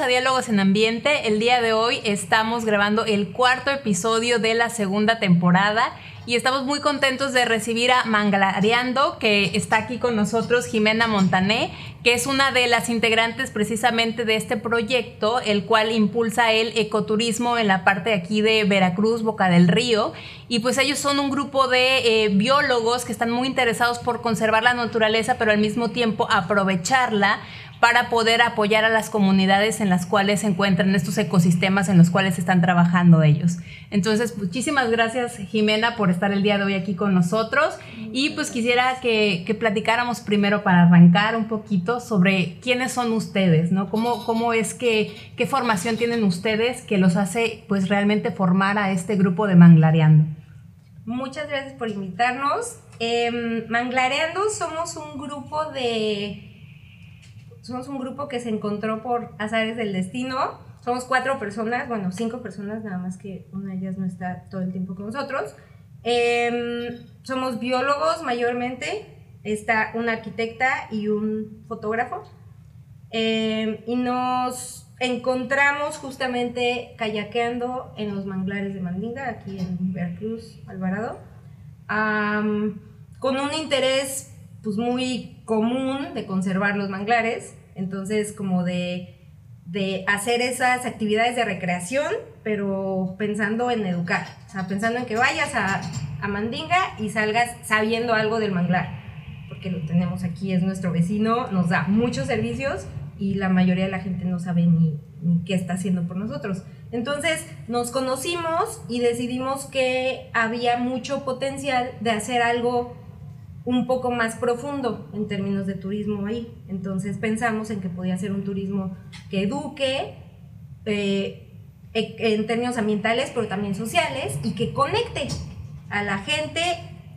A Diálogos en Ambiente. El día de hoy estamos grabando el cuarto episodio de la segunda temporada y estamos muy contentos de recibir a Manglareando, que está aquí con nosotros, Jimena Montané, que es una de las integrantes precisamente de este proyecto, el cual impulsa el ecoturismo en la parte aquí de Veracruz, Boca del Río. Y pues ellos son un grupo de eh, biólogos que están muy interesados por conservar la naturaleza, pero al mismo tiempo aprovecharla para poder apoyar a las comunidades en las cuales se encuentran estos ecosistemas en los cuales están trabajando ellos. Entonces, muchísimas gracias Jimena por estar el día de hoy aquí con nosotros y pues quisiera que, platicáramos primero para arrancar un poquito sobre quiénes son ustedes, ¿no? ¿Cómo, cómo es que, qué formación tienen ustedes que los hace pues realmente formar a este grupo de Manglareando? Muchas gracias por invitarnos. Eh, Manglareando somos un grupo de somos un grupo que se encontró por azares del destino. Somos cuatro personas, bueno, cinco personas, nada más que una de ellas no está todo el tiempo con nosotros. Em, somos biólogos mayormente, está una arquitecta y un fotógrafo. Em, y nos encontramos justamente kayakeando en los manglares de Mandinga, aquí en Veracruz, Alvarado, con un interés pues muy común de conservar los manglares, entonces como de, de hacer esas actividades de recreación, pero pensando en educar, o sea, pensando en que vayas a, a Mandinga y salgas sabiendo algo del manglar, porque lo tenemos aquí, es nuestro vecino, nos da muchos servicios y la mayoría de la gente no sabe ni, ni qué está haciendo por nosotros. Entonces nos conocimos y decidimos que había mucho potencial de hacer algo un poco más profundo en términos de turismo ahí. Entonces pensamos en que podía ser un turismo que eduque eh, e, en términos ambientales, pero también sociales, y que conecte a la gente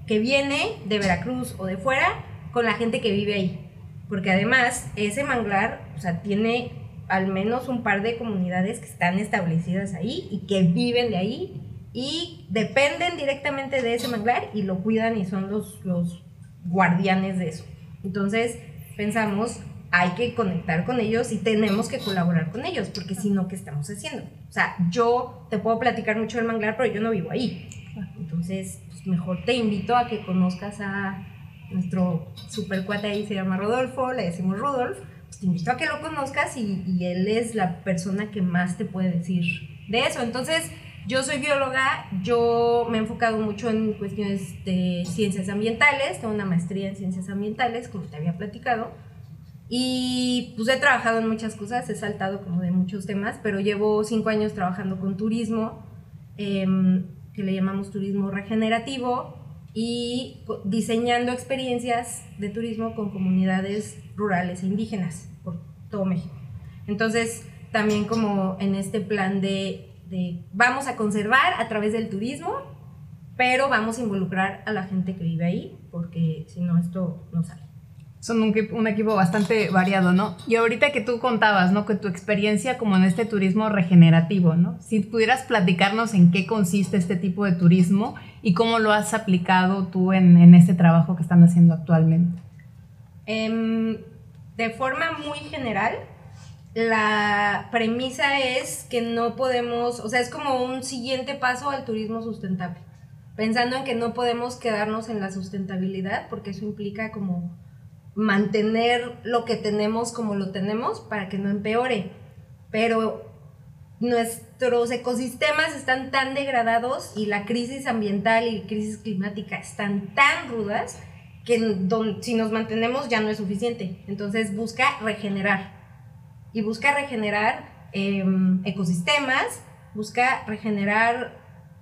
que viene de Veracruz o de fuera con la gente que vive ahí. Porque además ese manglar, o sea, tiene al menos un par de comunidades que están establecidas ahí y que viven de ahí y dependen directamente de ese manglar y lo cuidan y son los, los guardianes de eso. Entonces pensamos, hay que conectar con ellos y tenemos que colaborar con ellos, porque si no, ¿qué estamos haciendo? O sea, yo te puedo platicar mucho del manglar, pero yo no vivo ahí. Entonces, pues mejor te invito a que conozcas a nuestro super cuate ahí, se llama Rodolfo, le decimos Rudolf, pues te invito a que lo conozcas y, y él es la persona que más te puede decir de eso. Entonces, yo soy bióloga, yo me he enfocado mucho en cuestiones de ciencias ambientales, tengo una maestría en ciencias ambientales, como te había platicado, y pues he trabajado en muchas cosas, he saltado como de muchos temas, pero llevo cinco años trabajando con turismo, em, que le llamamos turismo regenerativo, y diseñando experiencias de turismo con comunidades rurales e indígenas por todo México. Entonces, también como en este plan de vamos a conservar a través del turismo, pero vamos a involucrar a la gente que vive ahí, porque si no, esto no sale. Son un, un, equipo bastante variado, ¿no? Y ahorita que tú contabas, ¿no? Que tu experiencia como en este turismo regenerativo, ¿no? Si pudieras platicarnos en qué consiste este tipo de turismo y cómo lo has aplicado tú en, en este trabajo que están haciendo actualmente. Em, de forma muy general, la premisa es que no podemos, o sea, es como un siguiente paso al turismo sustentable, pensando en que no podemos quedarnos en la sustentabilidad, porque eso implica como mantener lo que tenemos como lo tenemos para que no empeore, pero nuestros ecosistemas están tan degradados y la crisis ambiental y crisis climática están tan rudas que si nos mantenemos ya no es suficiente. Entonces busca regenerar y busca regenerar em, ecosistemas, busca regenerar,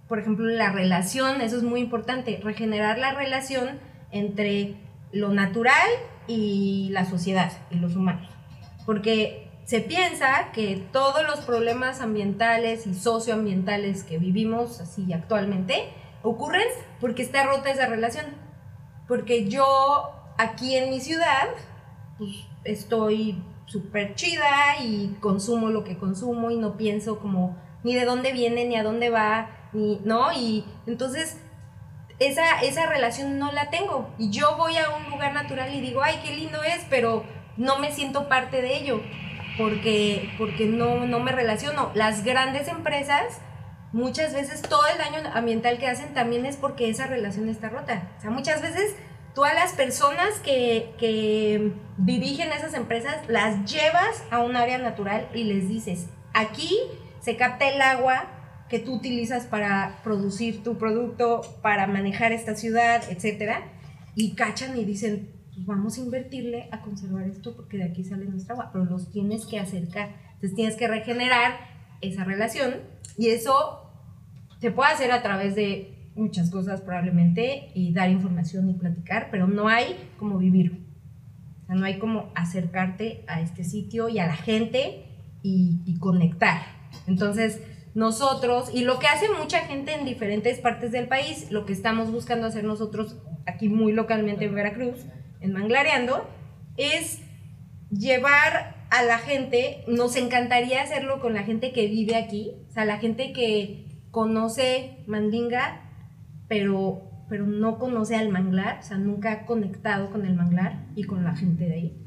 por ejemplo, la relación, eso es muy importante, regenerar la relación entre lo natural y la sociedad y los humanos. Porque se piensa que todos los problemas ambientales y socioambientales que vivimos así actualmente ocurren porque está rota esa relación. Porque yo aquí en mi ciudad pues, estoy súper chida y consumo lo que consumo y no pienso como ni de dónde viene, ni a dónde va, ni, ¿no? Y entonces esa, esa relación no la tengo. Y yo voy a un lugar natural y digo, ay, qué lindo es, pero no me siento parte de ello, porque, porque no, no me relaciono. Las grandes empresas, muchas veces todo el daño ambiental que hacen también es porque esa relación está rota. O sea, muchas veces tú a las personas que, dirigen esas empresas las llevas a un área natural y les dices, aquí se capta el agua que tú utilizas para producir tu producto, para manejar esta ciudad, etcétera, y cachan y dicen, pues vamos a invertirle a conservar esto porque de aquí sale nuestra agua, pero los tienes que acercar, entonces tienes que regenerar esa relación y eso se puede hacer a través de muchas cosas probablemente y dar información y platicar, pero no hay como vivir. No hay como acercarte a este sitio y a la gente y, y conectar. Entonces, nosotros, y lo que hace mucha gente en diferentes partes del país, lo que estamos buscando hacer nosotros aquí muy localmente en Veracruz, en Manglareando, es llevar a la gente, nos encantaría hacerlo con la gente que vive aquí, o sea, la gente que conoce Mandinga, pero, pero no conoce al manglar, o sea, nunca ha conectado con el manglar y con la gente de ahí.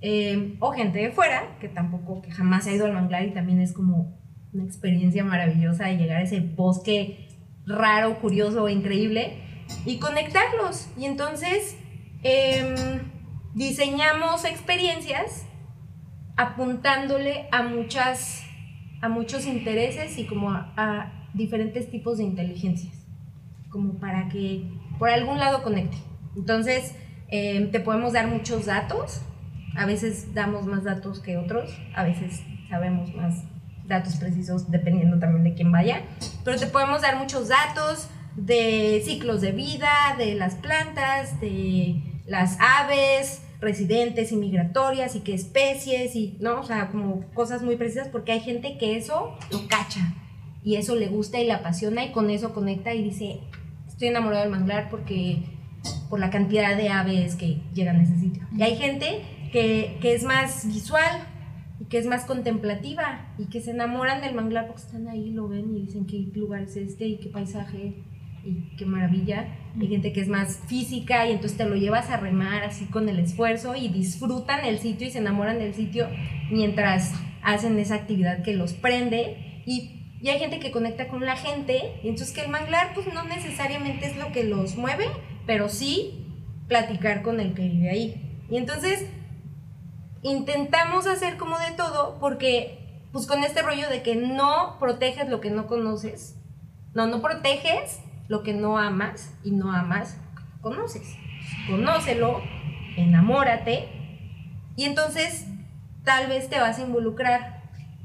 Eh, o gente de fuera, que tampoco, que jamás ha ido al manglar y también es como una experiencia maravillosa de llegar a ese bosque raro, curioso, increíble y conectarlos. Y entonces em, diseñamos experiencias apuntándole a muchas a muchos intereses y como a, diferentes tipos de inteligencias como para que por algún lado conecte. Entonces em, te podemos dar muchos datos. A veces damos más datos que otros. A veces sabemos más datos precisos dependiendo también de quién vaya, pero te podemos dar muchos datos de ciclos de vida, de las plantas, de las aves residentes y migratorias y qué especies y, ¿no? O sea, como cosas muy precisas porque hay gente que eso lo cacha y eso le gusta y le apasiona y con eso conecta y dice, estoy enamorado del manglar porque por la cantidad de aves que llegan a ese sitio. Y hay gente que, que es más visual, y que es más contemplativa y que se enamoran del manglar porque están ahí, lo ven y dicen qué lugar es este y qué paisaje y qué maravilla. Hay gente que es más física y entonces te lo llevas a remar así con el esfuerzo y disfrutan el sitio y se enamoran del sitio mientras hacen esa actividad que los prende y, y hay gente que conecta con la gente y entonces que el manglar pues no necesariamente es lo que los mueve, pero sí platicar con el que vive ahí. Y entonces intentamos hacer como de todo porque pues con este rollo de que no proteges lo que no conoces, no, no proteges lo que no amas y no amas lo que no conoces. Conócelo, enamórate y entonces tal vez te vas a involucrar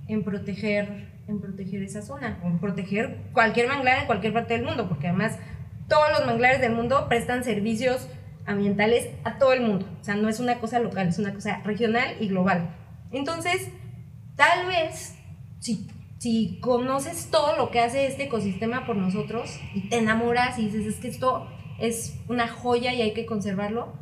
en proteger en proteger esa zona, en proteger cualquier manglar en cualquier parte del mundo, porque además todos los manglares del mundo prestan servicios ambientales a todo el mundo. O sea, no es una cosa local, es una cosa regional y global. Entonces, tal vez, si, si conoces todo lo que hace este ecosistema por nosotros y te enamoras y dices, es que esto es una joya y hay que conservarlo,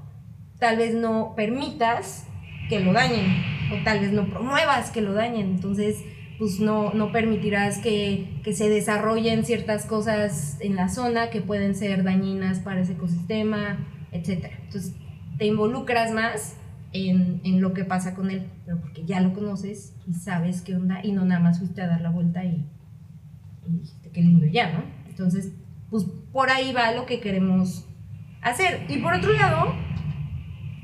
tal vez no permitas que lo dañen o tal vez no promuevas que lo dañen. Entonces, pues no, no permitirás que, que, se desarrollen ciertas cosas en la zona que pueden ser dañinas para ese ecosistema etcétera. Entonces, te involucras más en, en, lo que pasa con él, pero porque ya lo conoces y sabes qué onda y no nada más fuiste a dar la vuelta y, dijiste qué ya, ¿no? Entonces, pues por ahí va lo que queremos hacer. Y por otro lado,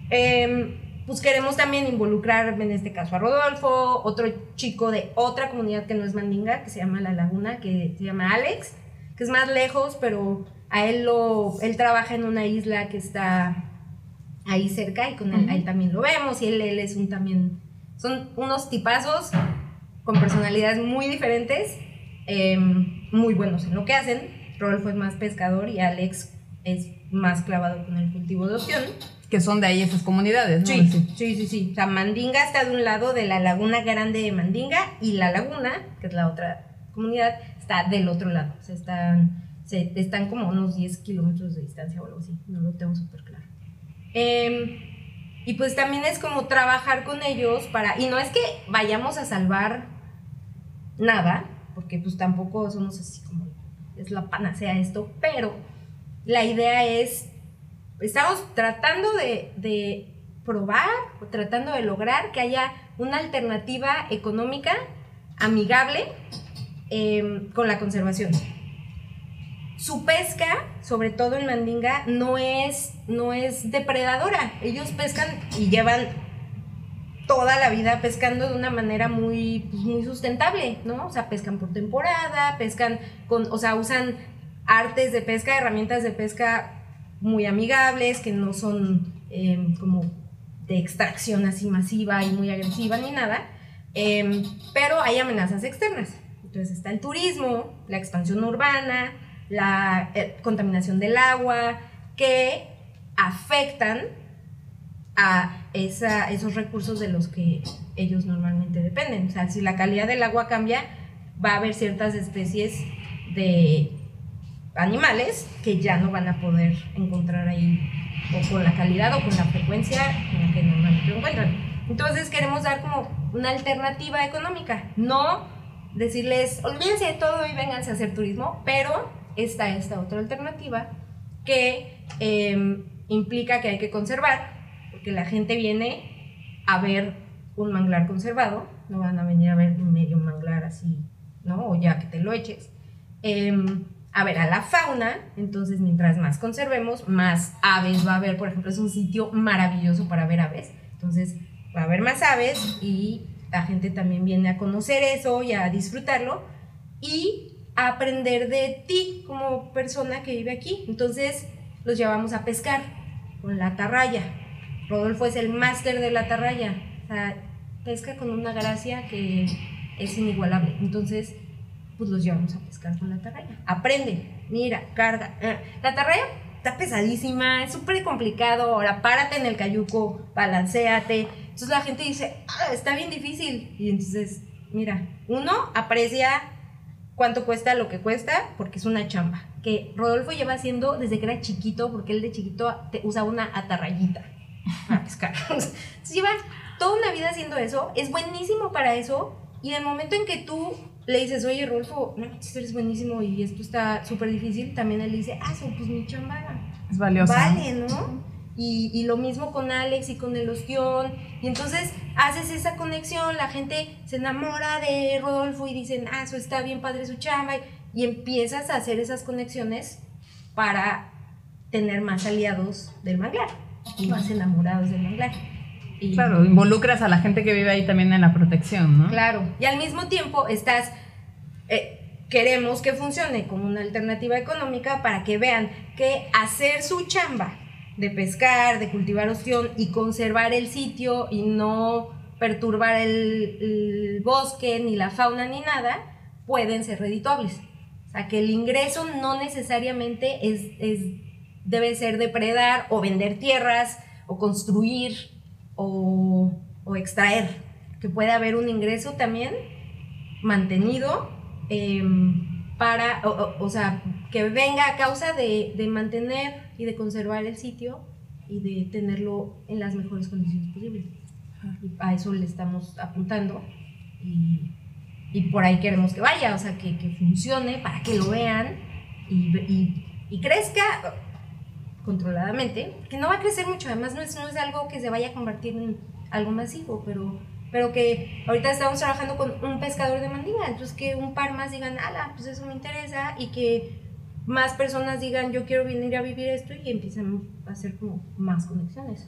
eh, pues queremos también involucrar, en este caso, a Rodolfo, otro chico de otra comunidad que no es Mandinga, que se llama La Laguna, que se llama Alex, que es más lejos, pero a él lo, él trabaja en una isla que está ahí cerca y con él, también lo vemos y él, él es un también, son unos tipazos con personalidades muy diferentes, em, muy buenos en lo que hacen. Rodolfo es más pescador y Alex es más clavado con el cultivo de opción, que son de ahí esas comunidades, ¿no? Sí, sí, sí, sí. O sea, Mandinga está de un lado de la laguna grande de Mandinga y la laguna, que es la otra comunidad, está del otro lado. O sea, están, se, están como unos 10 kilómetros de distancia o algo así. No lo tengo súper claro. Em, y pues también es como trabajar con ellos para... Y no es que vayamos a salvar nada, porque pues tampoco somos así como... Es la panacea esto, pero la idea es estamos tratando de, probar o tratando de lograr que haya una alternativa económica amigable em, con la conservación. Su pesca, sobre todo en Mandinga, no es, no es depredadora. Ellos pescan y llevan toda la vida pescando de una manera muy, pues, muy sustentable, ¿no? O sea, pescan por temporada, pescan con, o sea, usan artes de pesca, herramientas de pesca muy amigables, que no son em, como de extracción así masiva y muy agresiva ni nada, em, pero hay amenazas externas. Entonces está el turismo, la expansión urbana, la eh, contaminación del agua, que afectan a esos recursos de los que ellos normalmente dependen. O sea, si la calidad del agua cambia, va a haber ciertas especies de animales que ya no van a poder encontrar ahí o con la calidad o con la frecuencia en la que normalmente lo encuentran. Entonces queremos dar como una alternativa económica, no decirles olvídense de todo y vénganse a hacer turismo, pero está esta otra alternativa que em, implica que hay que conservar, porque la gente viene a ver un manglar conservado, no van a venir a ver medio manglar así, ¿no? O ya que te lo eches. Em, a ver a la fauna, entonces mientras más conservemos, más aves va a haber, por ejemplo, es un sitio maravilloso para ver aves, entonces va a haber más aves y la gente también viene a conocer eso y a disfrutarlo y a aprender de ti como persona que vive aquí. Entonces los llevamos a pescar con la atarraya. Rodolfo es el máster de la atarraya, o sea, pesca con una gracia que es inigualable. Entonces, pues los llevamos a pescar con la atarraya. Aprende, mira, carga. Eh, la atarraya está pesadísima, es súper complicado. Ahora párate en el cayuco, balanceate. Entonces la gente dice, ah, está bien difícil. Y entonces, mira, uno aprecia cuánto cuesta lo que cuesta porque es una chamba. Que Rodolfo lleva haciendo desde que era chiquito, porque él de chiquito te usa una atarrayita para pescar. Entonces lleva toda una vida haciendo eso, es buenísimo para eso. Y en el momento en que tú le dices, oye, Rolfo, no, esto eres buenísimo y esto está súper difícil, también él dice, ah, pues mi chamba es valiosa. Vale, ¿no? Y, y, lo mismo con Alex y con el ostión. Y entonces haces esa conexión, la gente se enamora de Rodolfo y dicen, ah, eso está bien padre su chamba. Y empiezas a hacer esas conexiones para tener más aliados del manglar y más enamorados del manglar. Claro, involucras a la gente que vive ahí también en la protección, ¿no? Claro, y al mismo tiempo estás, eh, queremos que funcione como una alternativa económica para que vean que hacer su chamba de pescar, de cultivar ostión y conservar el sitio y no perturbar el, bosque, ni la fauna, ni nada, pueden ser redituables. O sea, que el ingreso no necesariamente es, es, debe ser depredar o vender tierras o construir o, extraer, que puede haber un ingreso también mantenido em, para, o, sea, que venga a causa de, mantener y de conservar el sitio y de tenerlo en las mejores condiciones posibles. Y a eso le estamos apuntando y, por ahí queremos que vaya, o sea, que, funcione para que lo vean y, y crezca controladamente, que no va a crecer mucho, además no es, no es algo que se vaya a convertir en algo masivo, pero, pero que ahorita estamos trabajando con un pescador de mandinga, entonces que un par más digan, ala, pues eso me interesa, y que más personas digan, yo quiero venir a vivir esto, y empiecen a hacer como más conexiones.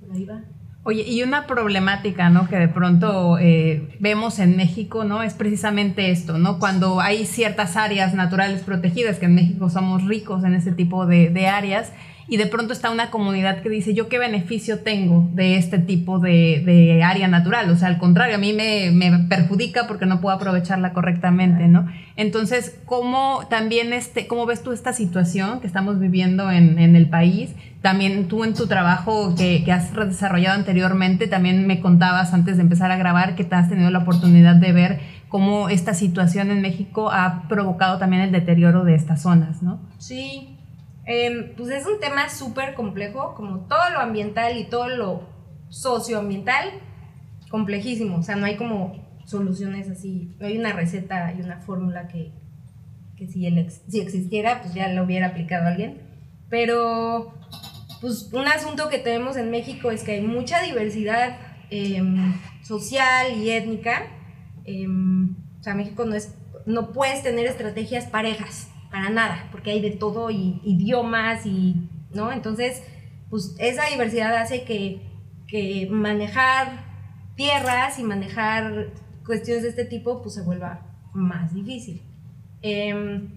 por ahí va. Oye, y una problemática, ¿no? Que de pronto eh, vemos en México, ¿no? Es precisamente esto, ¿no? Cuando hay ciertas áreas naturales protegidas, que en México somos ricos en ese tipo de, áreas, y de pronto está una comunidad que dice, yo qué beneficio tengo de este tipo de, área natural, o sea, al contrario, a mí me, perjudica porque no puedo aprovecharla correctamente, ¿no? Entonces, ¿cómo también este, cómo ves tú esta situación que estamos viviendo en, el país? También tú en tu trabajo que, que has desarrollado anteriormente, también me contabas antes de empezar a grabar que te has tenido la oportunidad de ver cómo esta situación en México ha provocado también el deterioro de estas zonas, ¿no? Sí, Em, pues es un tema súper complejo, como todo lo ambiental y todo lo socioambiental, complejísimo. O sea, no hay como soluciones así, no hay una receta y una fórmula que, que si, el si existiera, pues ya lo hubiera aplicado alguien. Pero, pues un asunto que tenemos en México es que hay mucha diversidad em, social y étnica. Em, o sea, México no es, no puedes tener estrategias parejas para nada, porque hay de todo y idiomas y, ¿no? Entonces, pues esa diversidad hace que, que manejar tierras y manejar cuestiones de este tipo, pues se vuelva más difícil. Em,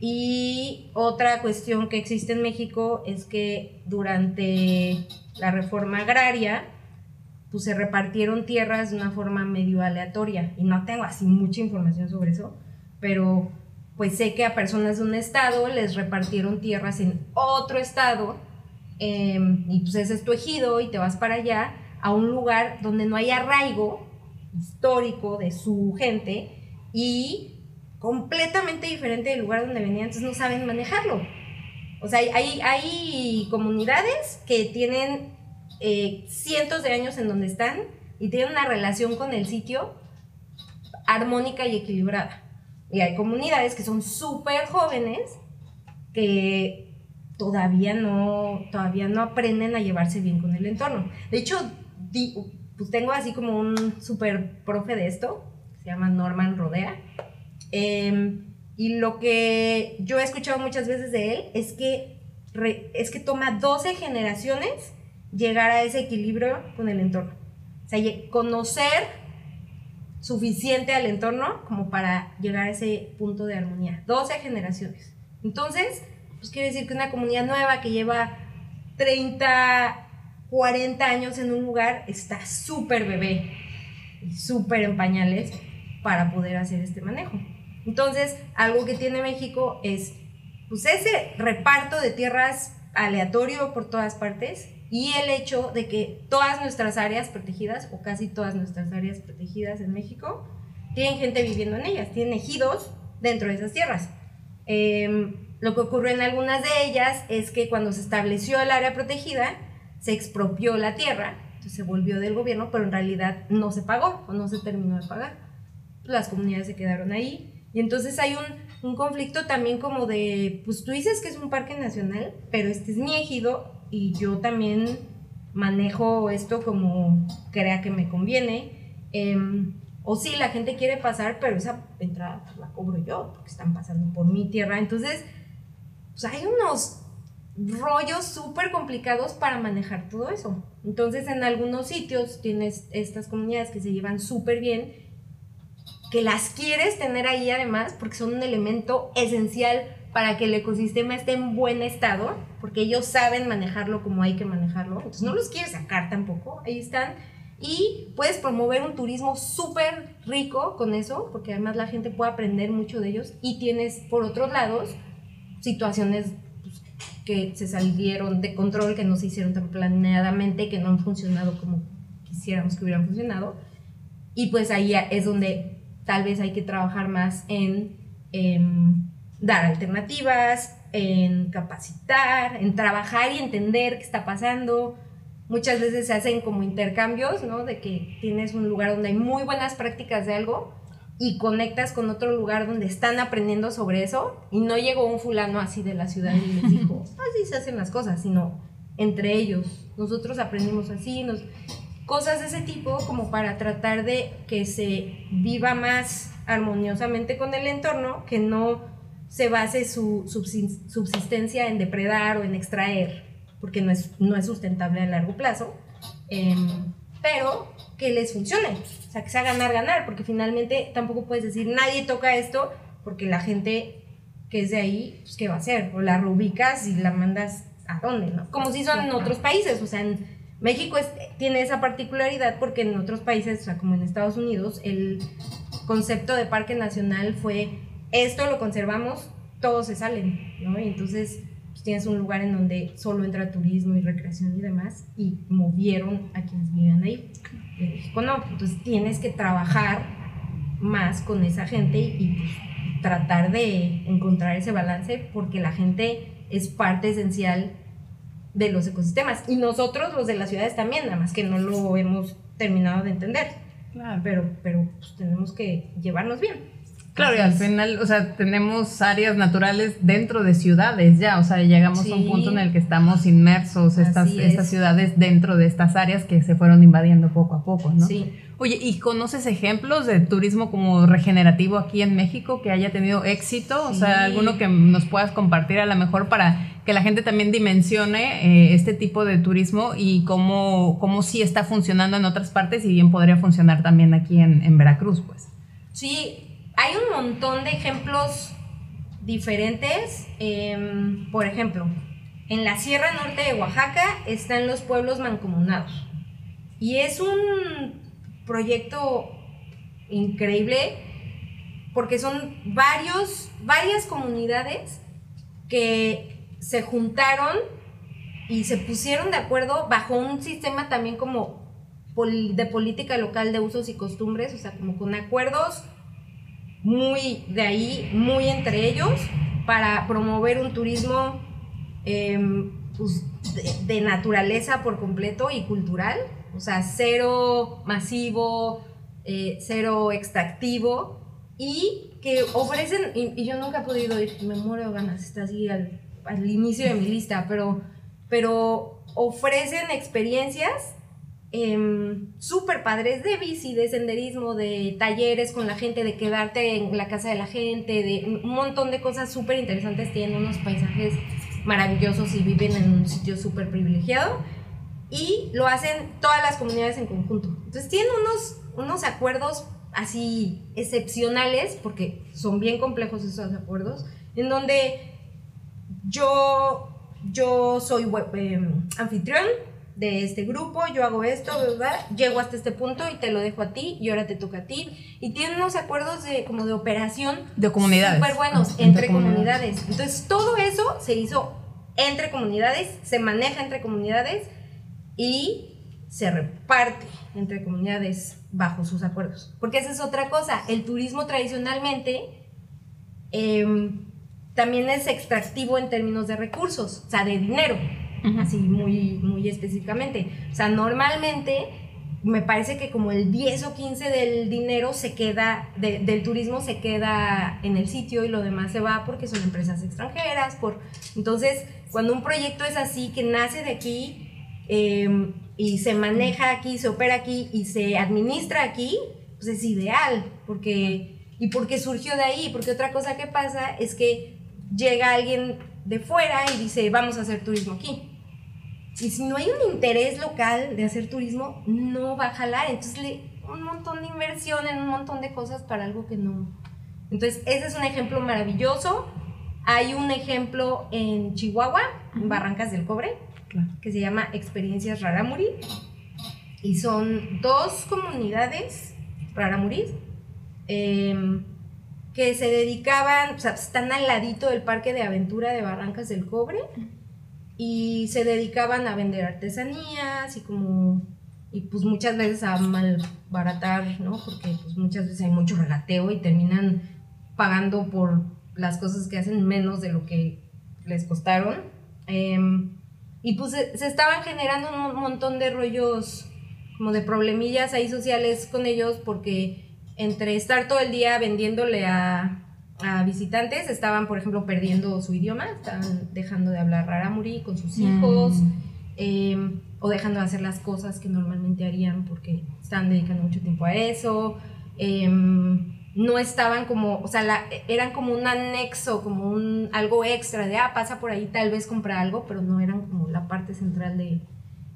y otra cuestión que existe en México es que durante la reforma agraria, pues se repartieron tierras de una forma medio aleatoria. Y no tengo así mucha información sobre eso, pero pues sé que a personas de un estado les repartieron tierras en otro estado em, y pues ese es tu ejido y te vas para allá a un lugar donde no hay arraigo histórico de su gente y completamente diferente del lugar donde venían, entonces no saben manejarlo. O sea, hay, hay comunidades que tienen eh, cientos de años en donde están y tienen una relación con el sitio armónica y equilibrada. Y hay comunidades que son súper jóvenes que todavía no, todavía no aprenden a llevarse bien con el entorno. De hecho, pues tengo así como un súper profe de esto, se llama Norman Rodea. Em, y lo que yo he escuchado muchas veces de él es que, es que toma 12 generaciones llegar a ese equilibrio con el entorno. O sea, conocer suficiente al entorno como para llegar a ese punto de armonía. 12 generaciones. Entonces, pues quiere decir que una comunidad nueva que lleva 30, 40 años en un lugar está súper bebé, súper en pañales para poder hacer este manejo. Entonces, algo que tiene México es pues ese reparto de tierras aleatorio por todas partes y el hecho de que todas nuestras áreas protegidas, o casi todas nuestras áreas protegidas en México, tienen gente viviendo en ellas, tienen ejidos dentro de esas tierras. Em, lo que ocurrió en algunas de ellas es que cuando se estableció el área protegida, se expropió la tierra, entonces se volvió del gobierno, pero en realidad no se pagó o no se terminó de pagar. Las comunidades se quedaron ahí. Y entonces hay un, un conflicto también como de, pues tú dices que es un parque nacional, pero este es mi ejido y yo también manejo esto como crea que me conviene. Em, o sí, la gente quiere pasar, pero esa entrada pues, la cobro yo, porque están pasando por mi tierra. Entonces, pues hay unos rollos súper complicados para manejar todo eso. Entonces, en algunos sitios tienes estas comunidades que se llevan súper bien, que las quieres tener ahí además, porque son un elemento esencial para que el ecosistema esté en buen estado, porque ellos saben manejarlo como hay que manejarlo. Entonces no los quieres sacar tampoco, ahí están. Y puedes promover un turismo súper rico con eso, porque además la gente puede aprender mucho de ellos. Y tienes, por otros lados, situaciones pues, que se salieron de control, que no se hicieron tan planeadamente, que no han funcionado como quisiéramos que hubieran funcionado. Y pues ahí es donde tal vez hay que trabajar más en... Em, dar alternativas, en capacitar, en trabajar y entender qué está pasando. Muchas veces se hacen como intercambios, ¿no? De que tienes un lugar donde hay muy buenas prácticas de algo y conectas con otro lugar donde están aprendiendo sobre eso y no llegó un fulano así de la ciudad y les dijo, así se hacen las cosas, sino entre ellos. Nosotros aprendimos así, nos... cosas de ese tipo como para tratar de que se viva más armoniosamente con el entorno, que no se base su subsistencia en depredar o en extraer, porque no es, no es sustentable a largo plazo, em, pero que les funcione, o sea, que sea ganar, ganar, porque finalmente tampoco puedes decir nadie toca esto, porque la gente que es de ahí, pues, ¿qué va a hacer? O la reubicas y la mandas ¿a dónde, no? Como si son en otros países, o sea, en México tiene esa particularidad porque en otros países, o sea, como en Estados Unidos, el concepto de parque nacional fue, esto lo conservamos, todos se salen, ¿no? Y entonces pues, tienes un lugar en donde solo entra turismo y recreación y demás, y movieron a quienes vivían ahí. En México no, entonces tienes que trabajar más con esa gente y, pues, tratar de encontrar ese balance porque la gente es parte esencial de los ecosistemas. Y nosotros, los de las ciudades también, nada más que no lo hemos terminado de entender. Claro. Pero, pero pues, tenemos que llevarnos bien. Claro, y al final, o sea, tenemos áreas naturales dentro de ciudades ya, o sea, llegamos a un punto en el que estamos inmersos, estas, estas ciudades dentro de estas áreas que se fueron invadiendo poco a poco, ¿no? Sí. Oye, ¿y conoces ejemplos de turismo como regenerativo aquí en México que haya tenido éxito? O sea, alguno que nos puedas compartir a lo mejor para que la gente también dimensione eh, este tipo de turismo y cómo, cómo sí está funcionando en otras partes y bien podría funcionar también aquí en, en Veracruz, pues. Sí, hay un montón de ejemplos diferentes. Em, por ejemplo, en la Sierra Norte de Oaxaca están los pueblos mancomunados. Y es un proyecto increíble porque son varios, varias comunidades que se juntaron y se pusieron de acuerdo bajo un sistema también como de política local de usos y costumbres, o sea, como con acuerdos muy de ahí, muy entre ellos, para promover un turismo em, pues, de naturaleza por completo y cultural. O sea, cero masivo, eh, cero extractivo. Y que ofrecen, y, yo nunca he podido ir, me muero de ganas, está así al, al inicio de mi lista, pero, pero ofrecen experiencias eh, súper padres de bici, de senderismo, de talleres con la gente, de quedarte en la casa de la gente, de un montón de cosas súper interesantes, tienen unos paisajes maravillosos y viven en un sitio súper privilegiado y lo hacen todas las comunidades en conjunto. Entonces tienen unos, unos acuerdos así excepcionales, porque son bien complejos esos acuerdos, en donde yo, yo soy em, anfitrión de este grupo, yo hago esto, ¿verdad? llego hasta este punto y te lo dejo a ti y ahora te toca a ti. Y tienen unos acuerdos de, como de operación. De comunidades. Súper buenos, entre, comunidades. Entonces todo eso se hizo entre comunidades, se maneja entre comunidades y se reparte entre comunidades bajo sus acuerdos. Porque esa es otra cosa, el turismo tradicionalmente em, también es extractivo en términos de recursos, o sea, de dinero, así muy, muy específicamente. O sea, normalmente me parece que como el 10 o 15 del dinero se queda, del turismo se queda en el sitio y lo demás se va porque son empresas extranjeras. Por, entonces, cuando un proyecto es así, que nace de aquí, Em, y se maneja aquí, se opera aquí y se administra aquí, pues es ideal, porque, y porque surgió de ahí, porque otra cosa que pasa es que llega alguien de fuera y dice, vamos a hacer turismo aquí. Y si no hay un interés local de hacer turismo, no va a jalar. Entonces, le, un montón de inversión en un montón de cosas para algo que no. Entonces, ese es un ejemplo maravilloso. Hay un ejemplo en Chihuahua, en Barrancas del Cobre, que se llama Experiencias Raramuri. Y son dos comunidades Raramuri em, que se dedicaban, o sea, están al ladito del Parque de Aventura de Barrancas del Cobre y se dedicaban a vender artesanías y como y pues muchas veces a malbaratar, ¿no? Porque pues muchas veces hay mucho regateo y terminan pagando por las cosas que hacen menos de lo que les costaron. Em, y pues se, estaban generando un montón de rollos, como de problemillas ahí sociales con ellos, porque entre estar todo el día vendiéndole a, visitantes, estaban, por ejemplo, perdiendo su idioma, estaban dejando de hablar raramuri con sus hijos, mm. em, o dejando de hacer las cosas que normalmente harían porque estaban dedicando mucho tiempo a eso. Em, no estaban como, o sea, la, eran como un anexo, como un algo extra de, ah, pasa por ahí, tal vez compra algo, pero no eran como la parte central de,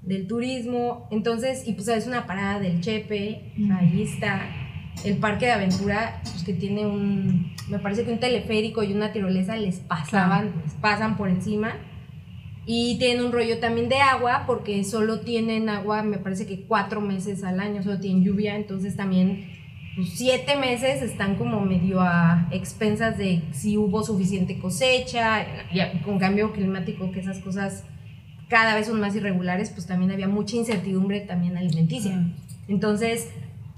del turismo. Entonces, y pues es una parada del Chepe, ahí está el parque de aventura, pues que tiene un, me parece que un teleférico y una tirolesa les pasaban, les pasan por encima. Y tienen un rollo también de agua porque solo tienen agua, me parece que cuatro meses al año, solo tienen lluvia, entonces también pues, siete meses están como medio a expensas de si hubo suficiente cosecha, y con cambio climático, que esas cosas cada vez son más irregulares, pues también había mucha incertidumbre también alimenticia. Entonces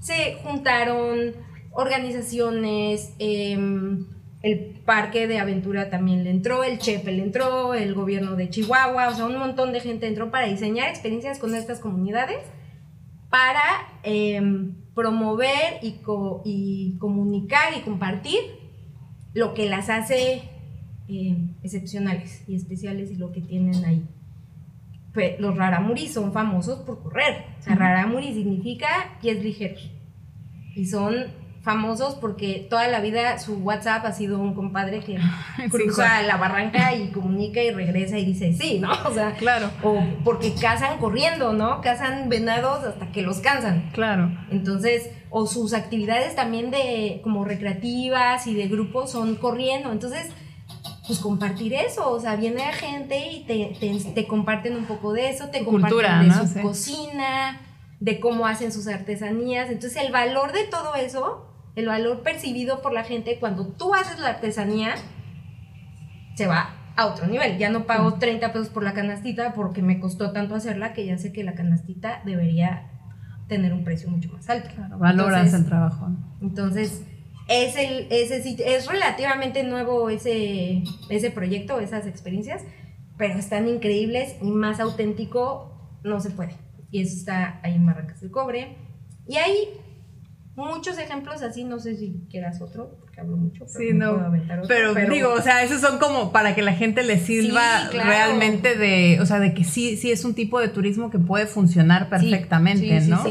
se juntaron organizaciones, em, el parque de aventura también le entró, el Chepe le entró, el gobierno de Chihuahua, o sea, un montón de gente entró para diseñar experiencias con estas comunidades para em, promover y, y, comunicar y compartir lo que las hace em, excepcionales y especiales y lo que tienen ahí. los raramuri son famosos por correr. Raramuri significa pies ligeros. Y son famosos porque toda la vida su WhatsApp ha sido un compadre que cruza la barranca y comunica y regresa y dice sí, ¿no? O sea, claro. O porque cazan corriendo, ¿no? Cazan venados hasta que los cansan. Claro. Entonces, o sus actividades también de como recreativas y de grupos son corriendo. Entonces, pues compartir eso, o sea, viene la gente y te, te, comparten un poco de eso, te comparten de su cocina, de cómo hacen sus artesanías. Entonces, el valor de todo eso el valor percibido por la gente cuando tú haces la artesanía se va a otro nivel. Ya no pago 30 pesos por la canastita porque me costó tanto hacerla que ya sé que la canastita debería tener un precio mucho más alto. Claro, valoras el trabajo. Entonces, es, el, ese, es relativamente nuevo ese, ese proyecto, esas experiencias, pero están increíbles y más auténtico no se puede. Y eso está ahí en Barracas del Cobre. Y ahí muchos ejemplos así, no sé si quieras otro, porque hablo mucho. Pero sí, no. pero, digo, o sea, esos son como para que la gente le sirva realmente de, o sea, de que sí, sí es un tipo de turismo que puede funcionar perfectamente, ¿no?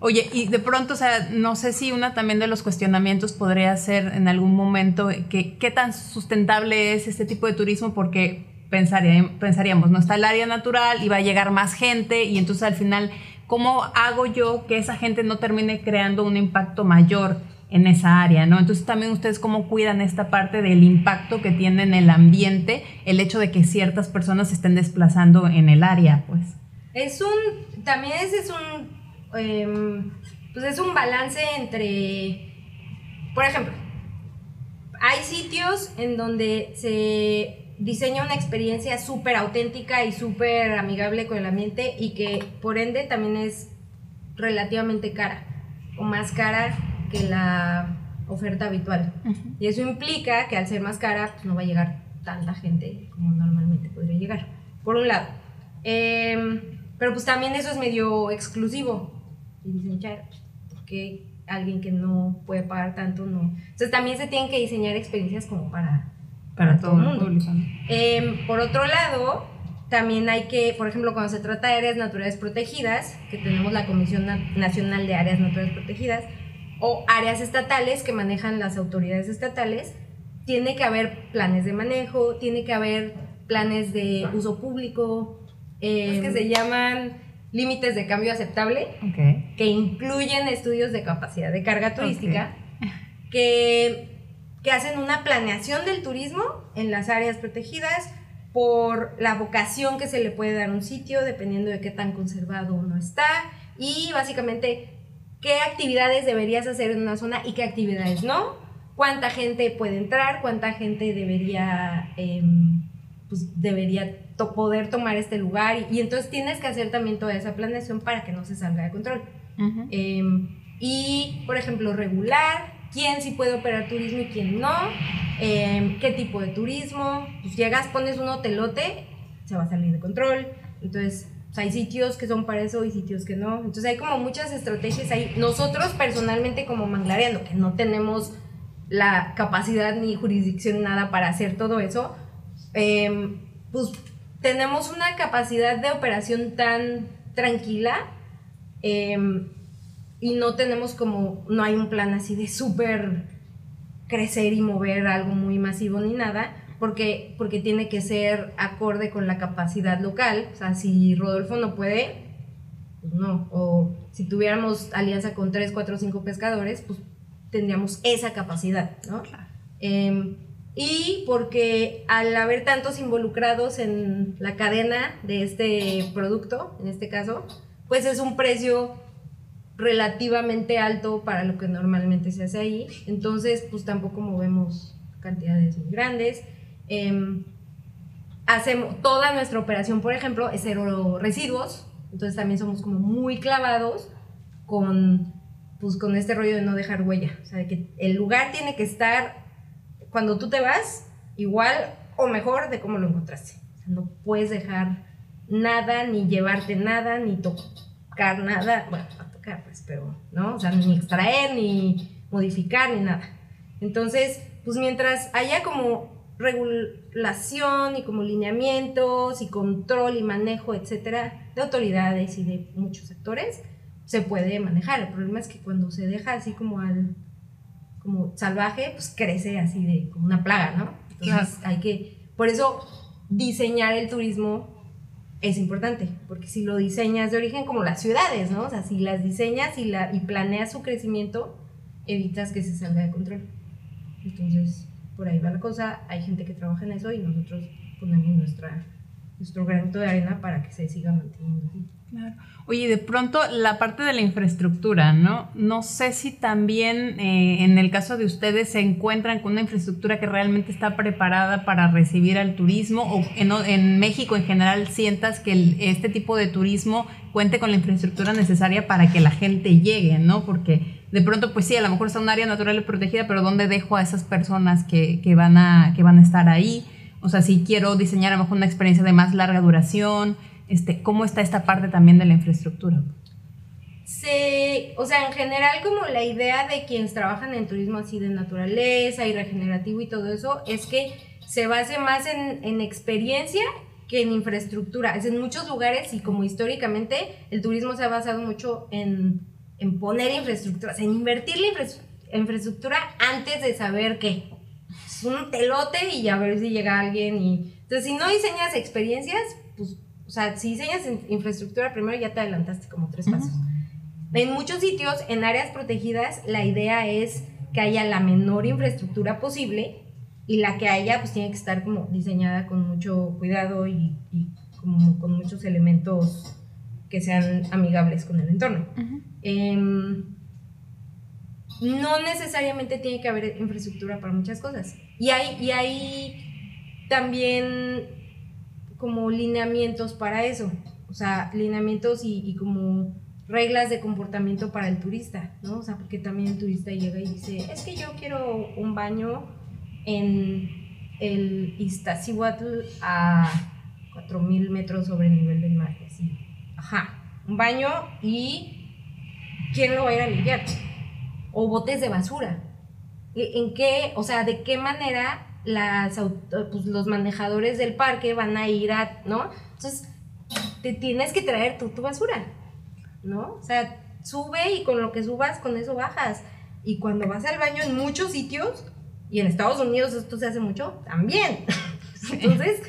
Oye, y de pronto, o sea, no sé si una también de los cuestionamientos podría ser en algún momento que qué tan sustentable es este tipo de turismo porque pensaríamos, no está el área natural y va a llegar más gente y entonces al final ¿cómo hago yo que esa gente no termine creando un impacto mayor en esa área, ¿no? Entonces también ustedes cómo cuidan esta parte del impacto que tiene en el ambiente el hecho de que ciertas personas estén desplazando en el área, pues. Es un, también ese es un, em, pues es un balance entre, por ejemplo, hay sitios en donde se diseña una experiencia súper auténtica y súper amigable con el ambiente y que por ende también es relativamente cara o más cara que la oferta habitual. Y eso implica que al ser más cara pues no va a llegar tanta gente como normalmente podría llegar. Por un lado. Em, pero pues también eso es medio exclusivo. Y dicen, ¿por qué alguien que no puede pagar tanto no? Entonces también se tienen que diseñar experiencias como para para todo el mundo. Em, por otro lado, también hay que, por ejemplo, cuando se trata de áreas naturales protegidas, que tenemos la Comisión Nacional de Áreas Naturales Protegidas, o áreas estatales que manejan las autoridades estatales, tiene que haber planes de manejo, tiene que haber planes de uso público, eh, que se llaman límites de cambio aceptable, que incluyen estudios de capacidad de carga turística, que que hacen una planeación del turismo en las áreas protegidas por la vocación que se le puede dar a un sitio, dependiendo de qué tan conservado uno está, y básicamente qué actividades deberías hacer en una zona y qué actividades no, cuánta gente puede entrar, cuánta gente debería, em, pues debería poder tomar este lugar, y, entonces tienes que hacer también toda esa planeación para que no se salga de control. Em, y, por ejemplo, regular quién sí puede operar turismo y quién no, em, qué tipo de turismo. Pues llegas, pones un hotelote, se va a salir de control. Entonces, pues, hay sitios que son para eso y sitios que no. Entonces, hay como muchas estrategias ahí. Nosotros, personalmente, como Manglareando, que no tenemos la capacidad ni jurisdicción nada para hacer todo eso, em, pues tenemos una capacidad de operación tan tranquila. Eh, y no tenemos como, no hay un plan así de súper crecer y mover algo muy masivo ni nada, porque, porque tiene que ser acorde con la capacidad local. O sea, si Rodolfo no puede, pues no. O si tuviéramos alianza con 3, 4, 5 pescadores, pues tendríamos esa capacidad, ¿no? Em, y porque al haber tantos involucrados en la cadena de este producto, en este caso, pues es un precio relativamente alto para lo que normalmente se hace ahí. Entonces, pues tampoco movemos cantidades muy grandes. Em, hacemos toda nuestra operación, por ejemplo, es cero residuos. Entonces también somos como muy clavados con, pues, con este rollo de no dejar huella. O sea, que el lugar tiene que estar, cuando tú te vas, igual o mejor de cómo lo encontraste. No puedes dejar nada, ni llevarte nada, ni tocar nada. Bueno, a tocar, pues, pero, ¿no? O sea, ni extraer, ni modificar, ni nada. Entonces, pues mientras haya como regulación y como lineamientos y control y manejo, etcétera, de autoridades y de muchos sectores, se puede manejar. El problema es que cuando se deja así como al como salvaje, pues crece así de como una plaga, ¿no? Entonces hay que, por eso diseñar el turismo es importante, porque si lo diseñas de origen como las ciudades, ¿no? O sea, si las diseñas y, la, y planeas su crecimiento, evitas que se salga de control. Entonces, por ahí va la cosa, hay gente que trabaja en eso y nosotros ponemos nuestra, nuestro granito de arena para que se siga manteniendo así. Claro. Oye, de pronto la parte de la infraestructura, ¿no? No sé si también eh, en el caso de ustedes se encuentran con una infraestructura que realmente está preparada para recibir al turismo o en, México en general sientas que este tipo de turismo cuente con la infraestructura necesaria para que la gente llegue, ¿no? Porque de pronto, pues sí, a lo mejor está un área natural y protegida, pero ¿dónde dejo a esas personas que, van a, que van a estar ahí? O sea, si quiero diseñar a lo mejor una experiencia de más larga duración, este, ¿cómo está esta parte también de la infraestructura? Sí, o sea, en general como la idea de quienes trabajan en turismo así de naturaleza y regenerativo y todo eso es que se base más en, en experiencia que en infraestructura. Es en muchos lugares y como históricamente el turismo se ha basado mucho en en poner infraestructura, en invertir la infraestructura antes de saber qué. Es un telote y a ver si llega alguien y... Entonces, si no diseñas experiencias, pues, o sea, si diseñas infraestructura primero ya te adelantaste como tres pasos. En muchos sitios, en áreas protegidas, la idea es que haya la menor infraestructura posible y la que haya pues tiene que estar como diseñada con mucho cuidado y, como con muchos elementos que sean amigables con el entorno. Em, no necesariamente tiene que haber infraestructura para muchas cosas. Y hay, y hay también como lineamientos para eso. O sea, lineamientos y, como reglas de comportamiento para el turista, ¿no? O sea, porque también el turista llega y dice, es que yo quiero un baño en el Iztaccíhuatl a 4000 metros sobre el nivel del mar, así. Ajá, un baño y ¿quién lo va a ir a limpiar? O botes de basura. ¿En qué, o sea, de qué manera las, pues, los manejadores del parque van a ir a, ¿no? Entonces, te tienes que traer tú tu basura, ¿no? O sea, sube y con lo que subas, con eso bajas. Y cuando vas al baño en muchos sitios, y en Estados Unidos esto se hace mucho, también. Entonces,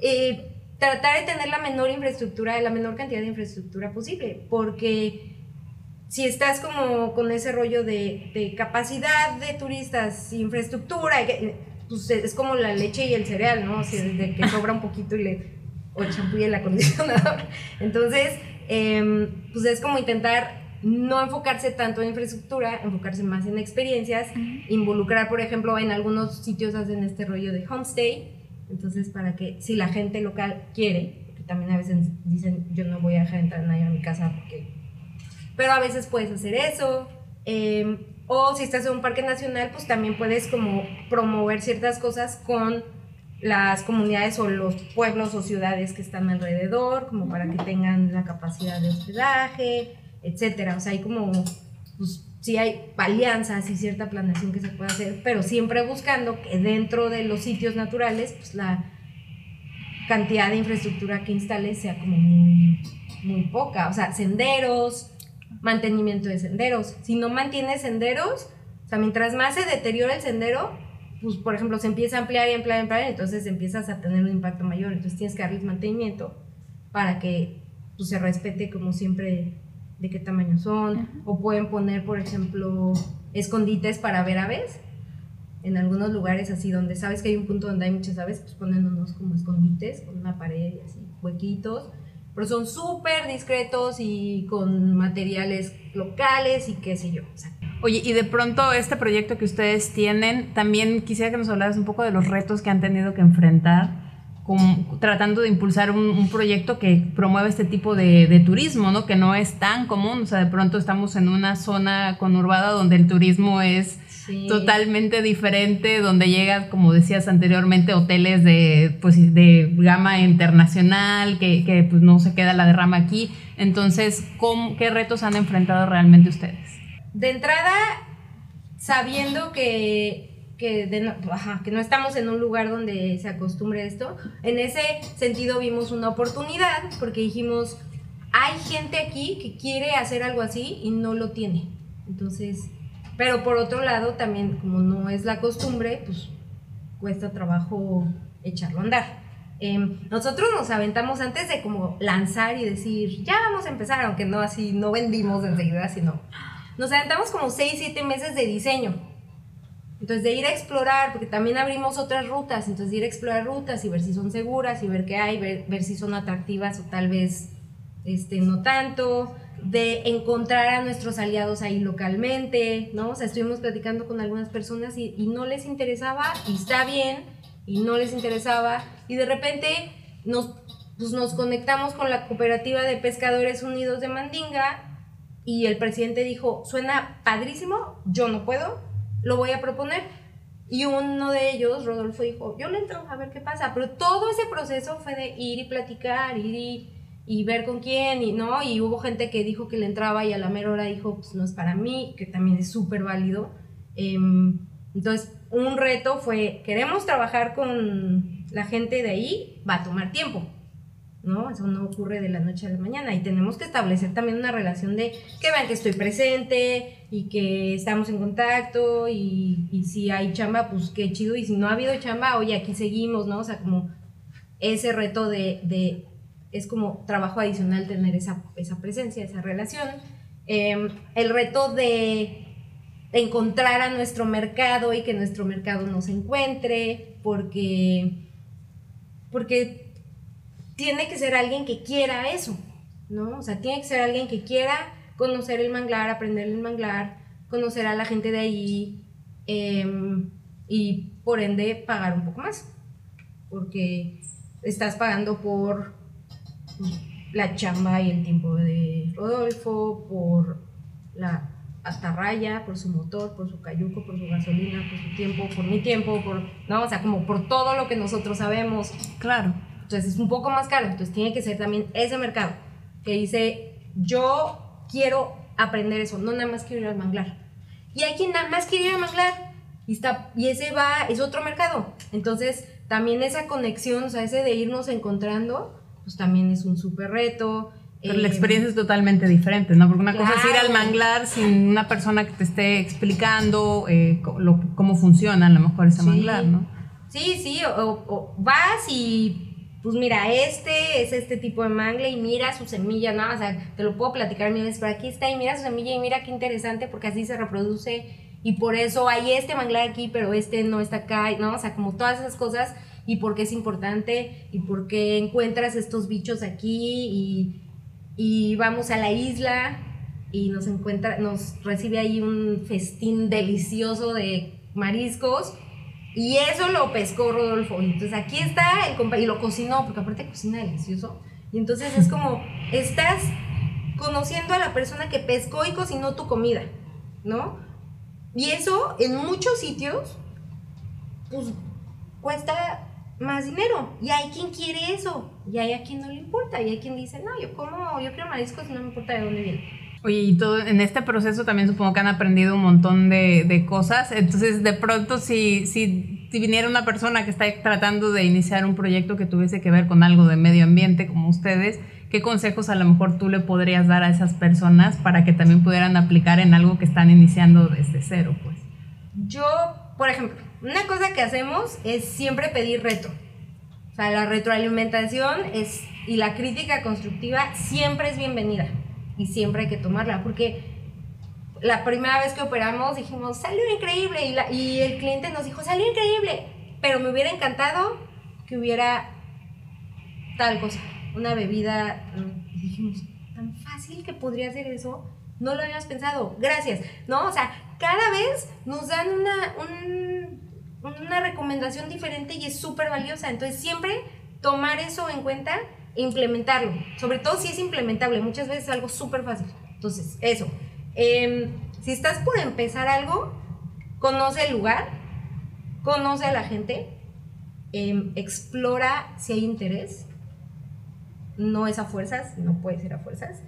eh, tratar de tener la menor infraestructura, la menor cantidad de infraestructura posible, porque si estás como con ese rollo de, capacidad de turistas, infraestructura, pues es como la leche y el cereal, ¿no? O sea, desde que sobra un poquito y le, o el champú y el acondicionador. Entonces, em, pues es como intentar no enfocarse tanto en infraestructura, enfocarse más en experiencias, involucrar, por ejemplo, en algunos sitios hacen este rollo de homestay, entonces para que si la gente local quiere, porque también a veces dicen yo no voy a dejar entrar a nadie a mi casa porque pero a veces puedes hacer eso. Em, o si estás en un parque nacional, pues también puedes como promover ciertas cosas con las comunidades o los pueblos o ciudades que están alrededor, como para que tengan la capacidad de hospedaje, etcétera. O sea, hay como, pues sí hay alianzas y cierta planeación que se puede hacer, pero siempre buscando que dentro de los sitios naturales, pues la cantidad de infraestructura que instales sea como muy, muy poca. O sea, senderos, mantenimiento de senderos. Si no mantienes senderos, o sea, mientras más se deteriora el sendero, pues por ejemplo se empieza a ampliar y ampliar y ampliar, entonces empiezas a tener un impacto mayor. Entonces tienes que darles mantenimiento para que pues, se respete como siempre de qué tamaño son. O pueden poner, por ejemplo, escondites para ver aves. en algunos lugares así donde sabes que hay un punto donde hay muchas aves, pues ponen unos como escondites con una pared y así, huequitos, pero son súper discretos y con materiales locales y qué sé yo. Oye, y de pronto este proyecto que ustedes tienen, también quisiera que nos hablaras un poco de los retos que han tenido que enfrentar tratando de impulsar un, proyecto que promueve este tipo de, turismo, ¿no? Que no es tan común, o sea, de pronto estamos en una zona conurbada donde el turismo es totalmente diferente, donde llegas, como decías anteriormente, hoteles de, pues, de gama internacional, que, que pues no se queda la derrama aquí. Entonces, ¿cómo, ¿qué retos han enfrentado realmente ustedes? De entrada, sabiendo que que, no, que no estamos en un lugar donde se acostumbre esto. En ese sentido vimos una oportunidad porque dijimos, hay gente aquí que quiere hacer algo así y no lo tiene. Entonces, pero por otro lado también como no es la costumbre, pues cuesta trabajo echarlo a andar. Em, nosotros nos aventamos antes de como lanzar y decir, ya vamos a empezar, aunque no así, no vendimos enseguida, sino nos aventamos como 6, 7 meses de diseño entonces, de ir a explorar, porque también abrimos otras rutas, entonces de ir a explorar rutas y ver si son seguras y ver qué hay, ver, si son atractivas o tal vez este, no tanto, de encontrar a nuestros aliados ahí localmente, ¿no? O sea, estuvimos platicando con algunas personas y, y no les interesaba, y está bien, y no les interesaba, y de repente nos, pues nos conectamos con la Cooperativa de Pescadores Unidos de Mandinga y el presidente dijo, suena padrísimo, yo no puedo, lo voy a proponer. Y uno de ellos, Rodolfo, dijo, yo le entro a ver qué pasa. Pero todo ese proceso fue de ir y platicar, ir y, ver con quién, y no, y hubo gente que dijo que le entraba y a la mera hora dijo, pues no es para mí, que también es súper válido. Em, entonces, un reto fue, queremos trabajar con la gente de ahí, va a tomar tiempo. ¿no? Eso no ocurre de la noche a la mañana y tenemos que establecer también una relación de que vean que estoy presente y que estamos en contacto y, y, si hay chamba, pues qué chido y si no ha habido chamba, oye, aquí seguimos, ¿no? O sea, como ese reto de, de es como trabajo adicional tener esa, esa presencia, esa relación. Em, el reto de encontrar a nuestro mercado y que nuestro mercado nos encuentre, porque, porque tiene que ser alguien que quiera eso, ¿no? O sea, tiene que ser alguien que quiera conocer el manglar, aprender el manglar, conocer a la gente de ahí em, y por ende pagar un poco más, porque estás pagando por la chamba y el tiempo de Rodolfo, por la atarraya, por su motor, por su cayuco, por su gasolina, por su tiempo, por mi tiempo, por, no, o sea, como por todo lo que nosotros sabemos. Claro. Entonces es un poco más caro. Entonces tiene que ser también ese mercado que dice, yo quiero aprender eso, no nada más quiero ir al manglar. Y hay quien nada más quiere ir al manglar y, está, y ese va, es otro mercado. Entonces también esa conexión, o sea, ese de irnos encontrando, pues también es un súper reto. Pero la eh, experiencia es totalmente diferente, ¿no? Porque una cosa es ir al manglar sin una persona que te esté explicando eh, cómo funciona a lo mejor ese manglar, ¿no? Sí, sí, o vas y pues mira, este es este tipo de mangle y mira su semilla, ¿no? O sea, te lo puedo platicar mil veces, pero aquí está y mira su semilla y mira qué interesante porque así se reproduce y por eso hay este manglar aquí, pero este no está acá, ¿no? O sea, como todas esas cosas y por qué es importante y por qué encuentras estos bichos aquí y, y vamos a la isla y nos encuentra, nos recibe ahí un festín delicioso de mariscos y eso lo pescó Rodolfo. entonces aquí está y lo cocinó, porque aparte cocina delicioso. Y entonces es como, estás conociendo a la persona que pescó y cocinó tu comida, ¿no? Y eso en muchos sitios, pues cuesta más dinero. Y hay quien quiere eso. Y hay a quien no le importa. Y hay quien dice, no, yo como, yo quiero mariscos y no me importa de dónde viene. Oye, y todo en este proceso también supongo que han aprendido un montón de, de cosas. Entonces, de pronto, si, si, si, viniera una persona que está tratando de iniciar un proyecto que tuviese que ver con algo de medio ambiente como ustedes, ¿qué consejos a lo mejor tú le podrías dar a esas personas para que también pudieran aplicar en algo que están iniciando desde cero? Pues? Yo, por ejemplo, una cosa que hacemos es siempre pedir reto. O sea, la retroalimentación es, y la crítica constructiva siempre es bienvenida y siempre hay que tomarla, porque la primera vez que operamos dijimos, salió increíble, y, la- y el cliente nos dijo, salió increíble, pero me hubiera encantado que hubiera tal cosa, una bebida, y dijimos, tan fácil que podría ser eso, no lo habíamos pensado, gracias, ¿no? O sea, cada vez nos dan una, un- una recomendación diferente y es súper valiosa, entonces siempre tomar eso en cuenta e implementarlo, sobre todo si es implementable, muchas veces es algo súper fácil, entonces eso, Em, si estás por empezar algo, conoce el lugar, conoce a la gente, em, explora si hay interés, no es a fuerzas, no puede ser a fuerzas,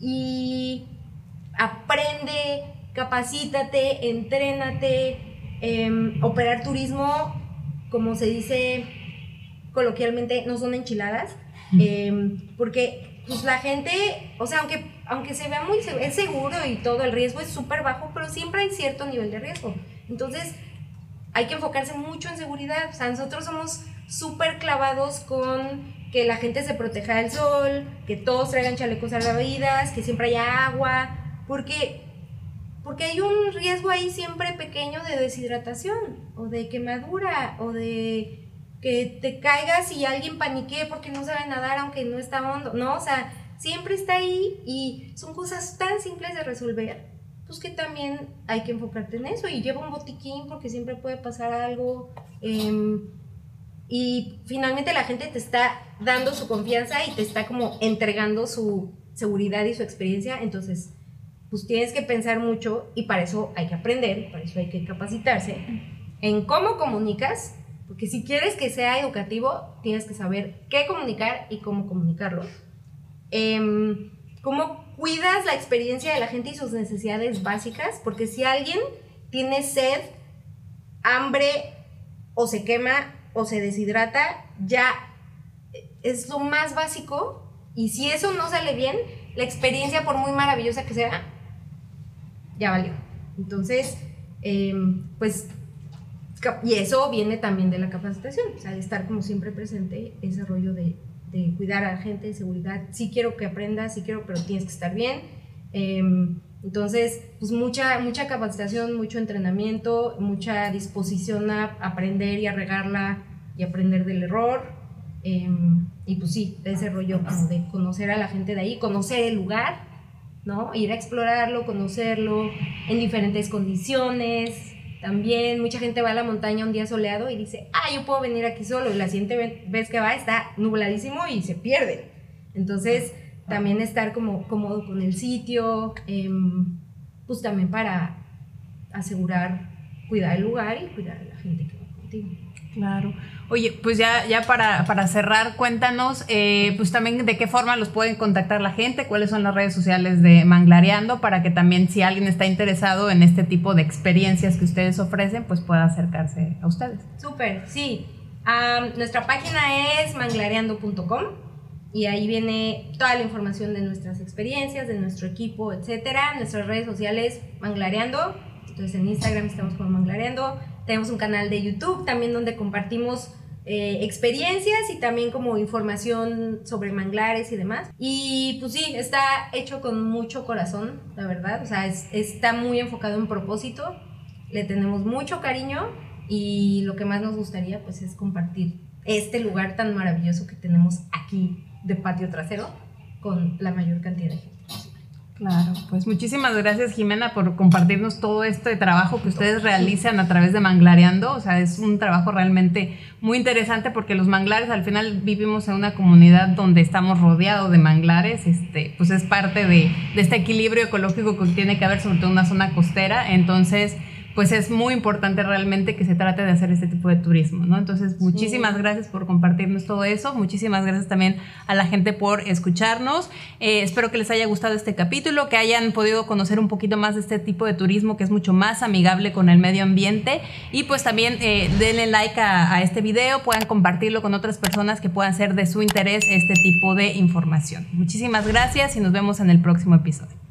y aprende, capacítate, entrénate, em, operar turismo, como se dice coloquialmente, no son enchiladas, em, porque pues la gente, o sea, aunque, aunque se vea muy, es seguro y todo, el riesgo es súper bajo, pero siempre hay cierto nivel de riesgo. Entonces, hay que enfocarse mucho en seguridad. O sea, nosotros somos súper clavados con que la gente se proteja del sol, que todos traigan chalecos salvavidas, que siempre haya agua, porque, porque hay un riesgo ahí siempre pequeño de deshidratación, o de quemadura, o de que te caigas y alguien paniquee porque no sabe nadar aunque no está hondo, ¿no? O sea, siempre está ahí y son cosas tan simples de resolver, pues que también hay que enfocarte en eso y lleva un botiquín porque siempre puede pasar algo. em, y finalmente la gente te está dando su confianza y te está como entregando su seguridad y su experiencia, entonces pues tienes que pensar mucho y para eso hay que aprender, para eso hay que capacitarse en cómo comunicas, porque si quieres que sea educativo, tienes que saber qué comunicar y cómo comunicarlo. Em, cómo cuidas la experiencia de la gente y sus necesidades básicas, porque si alguien tiene sed, hambre o se quema o se deshidrata, ya es lo más básico y si eso no sale bien, la experiencia por muy maravillosa que sea, ya valió. Entonces, em, pues, y eso viene también de la capacitación, o sea, estar como siempre presente, ese rollo de, de cuidar a la gente, de seguridad. Sí quiero que aprendas, sí quiero, pero tienes que estar bien. Em, entonces, pues mucha, mucha capacitación, mucho entrenamiento, mucha disposición a aprender y a regarla y aprender del error. Em, y pues sí, ese rollo como de conocer a la gente de ahí, conocer el lugar, ¿no? Ir a explorarlo, conocerlo en diferentes condiciones. También mucha gente va a la montaña un día soleado y dice, ah, yo puedo venir aquí solo. Y la siguiente ve- vez que va está nubladísimo y se pierde. Entonces, también estar como cómodo con el sitio, em, pues también para asegurar, cuidar el lugar y cuidar a la gente que va contigo. Claro. Oye, pues ya, ya para, para cerrar, cuéntanos, eh, pues también de qué forma los pueden contactar la gente, cuáles son las redes sociales de Manglareando, para que también si alguien está interesado en este tipo de experiencias que ustedes ofrecen, pues pueda acercarse a ustedes. Súper, sí. Nuestra página es manglareando.com y ahí viene toda la información de nuestras experiencias, de nuestro equipo, etcétera. Nuestras redes sociales, Manglareando. Entonces en Instagram estamos como Manglareando. Tenemos un canal de YouTube también donde compartimos eh, experiencias y también como información sobre manglares y demás. Y pues sí, está hecho con mucho corazón, la verdad. O sea, es- está muy enfocado en propósito. Le tenemos mucho cariño y lo que más nos gustaría pues es compartir este lugar tan maravilloso que tenemos aquí de patio trasero con la mayor cantidad de gente. Claro, pues muchísimas gracias Jimena por compartirnos todo este trabajo que ustedes realizan a través de Manglareando. O sea, es un trabajo realmente muy interesante porque los manglares al final vivimos en una comunidad donde estamos rodeados de manglares. Este, pues es parte de, de este equilibrio ecológico que tiene que haber, sobre todo en una zona costera. Entonces, pues es muy importante realmente que se trate de hacer este tipo de turismo, ¿no? Entonces, muchísimas gracias por compartirnos todo eso. Muchísimas gracias también a la gente por escucharnos. Eh, espero que les haya gustado este capítulo, que hayan podido conocer un poquito más de este tipo de turismo que es mucho más amigable con el medio ambiente. Y pues también eh, denle like a, a este video, puedan compartirlo con otras personas que puedan ser de su interés este tipo de información. Muchísimas gracias y nos vemos en el próximo episodio.